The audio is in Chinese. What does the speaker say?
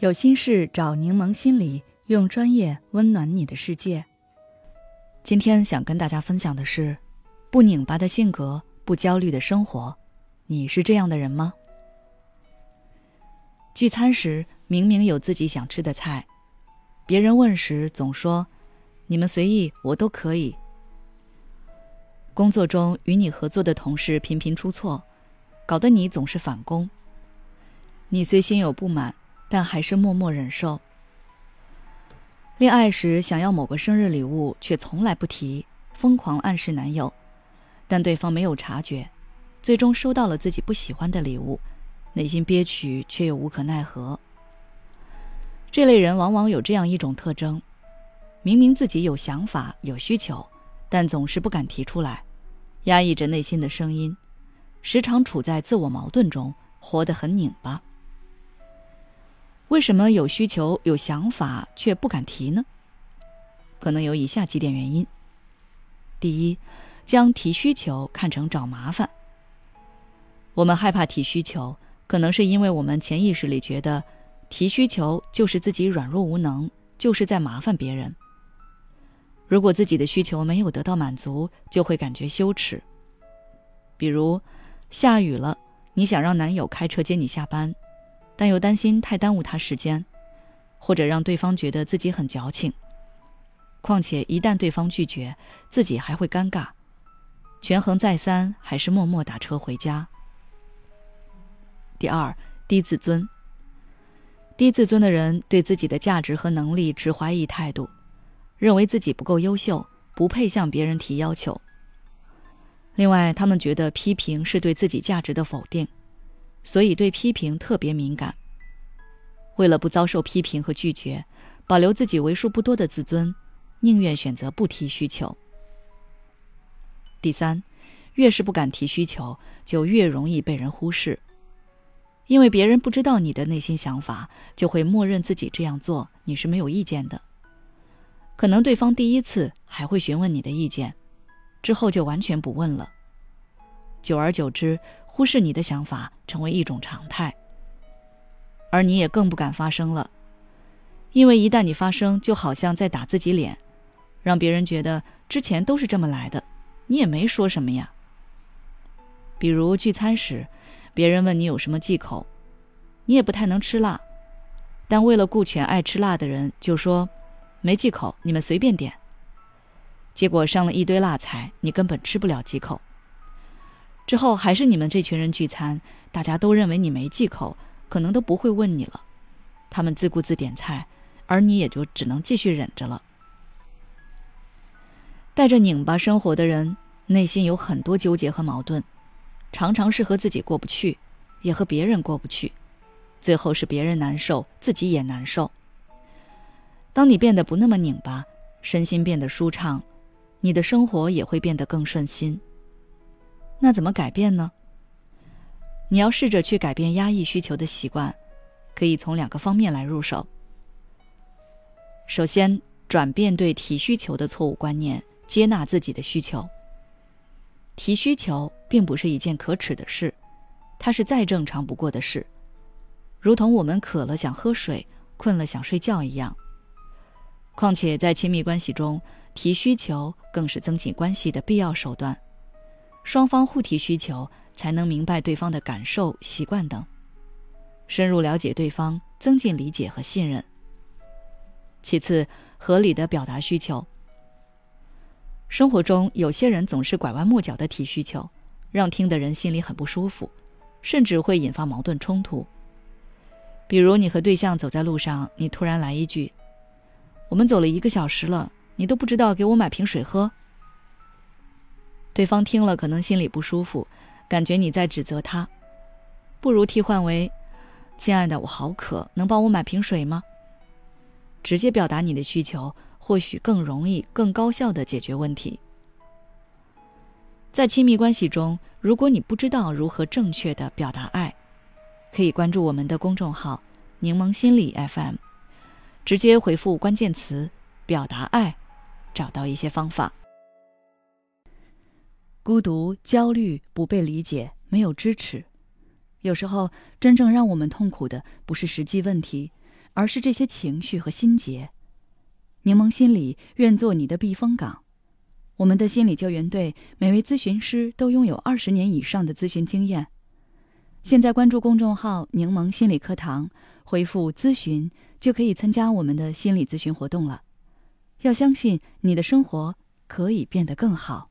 有心事找柠檬心理，用专业温暖你的世界。今天想跟大家分享的是，不拧巴的性格，不焦虑的生活。你是这样的人吗？聚餐时明明有自己想吃的菜，别人问时总说：“你们随意，我都可以。”工作中与你合作的同事频频出错，搞得你总是返工。你虽心有不满，但还是默默忍受。恋爱时想要某个生日礼物，却从来不提，疯狂暗示男友，但对方没有察觉，最终收到了自己不喜欢的礼物，内心憋屈却又无可奈何。这类人往往有这样一种特征：明明自己有想法、有需求，但总是不敢提出来，压抑着内心的声音，时常处在自我矛盾中，活得很拧巴。为什么有需求、有想法却不敢提呢？可能有以下几点原因：第一，将提需求看成找麻烦。我们害怕提需求，可能是因为我们潜意识里觉得，提需求就是自己软弱无能，就是在麻烦别人。如果自己的需求没有得到满足，就会感觉羞耻。比如，下雨了，你想让男友开车接你下班。但又担心太耽误他时间，或者让对方觉得自己很矫情。况且一旦对方拒绝，自己还会尴尬。权衡再三，还是默默打车回家。第二，低自尊。低自尊的人对自己的价值和能力持怀疑态度，认为自己不够优秀，不配向别人提要求。另外，他们觉得批评是对自己价值的否定。所以对批评特别敏感。为了不遭受批评和拒绝，保留自己为数不多的自尊，宁愿选择不提需求。第三，越是不敢提需求，就越容易被人忽视，因为别人不知道你的内心想法，就会默认自己这样做你是没有意见的。可能对方第一次还会询问你的意见，之后就完全不问了。久而久之。忽视你的想法成为一种常态，而你也更不敢发声了，因为一旦你发声，就好像在打自己脸，让别人觉得之前都是这么来的，你也没说什么呀。比如聚餐时，别人问你有什么忌口，你也不太能吃辣，但为了顾全爱吃辣的人，就说没忌口，你们随便点。结果上了一堆辣菜，你根本吃不了几口。之后还是你们这群人聚餐，大家都认为你没忌口，可能都不会问你了。他们自顾自点菜，而你也就只能继续忍着了。带着拧巴生活的人，内心有很多纠结和矛盾，常常是和自己过不去，也和别人过不去，最后是别人难受，自己也难受。当你变得不那么拧巴，身心变得舒畅，你的生活也会变得更顺心。那怎么改变呢？你要试着去改变压抑需求的习惯，可以从两个方面来入手。首先，转变对提需求的错误观念，接纳自己的需求。提需求并不是一件可耻的事，它是再正常不过的事，如同我们渴了想喝水，困了想睡觉一样。况且在亲密关系中，提需求更是增进关系的必要手段。双方互提需求，才能明白对方的感受、习惯等，深入了解对方，增进理解和信任。其次，合理的表达需求。生活中有些人总是拐弯抹角的提需求，让听的人心里很不舒服，甚至会引发矛盾冲突。比如，你和对象走在路上，你突然来一句：“我们走了一个小时了，你都不知道给我买瓶水喝。”对方听了可能心里不舒服，感觉你在指责他，不如替换为：“亲爱的，我好渴，能帮我买瓶水吗？”直接表达你的需求，或许更容易、更高效的解决问题。在亲密关系中，如果你不知道如何正确的表达爱，可以关注我们的公众号“柠檬心理 FM”，直接回复关键词“表达爱”，找到一些方法。孤独、焦虑、不被理解、没有支持，有时候真正让我们痛苦的不是实际问题，而是这些情绪和心结。柠檬心理愿做你的避风港。我们的心理救援队每位咨询师都拥有二十年以上的咨询经验。现在关注公众号“柠檬心理课堂”，回复“咨询”就可以参加我们的心理咨询活动了。要相信你的生活可以变得更好。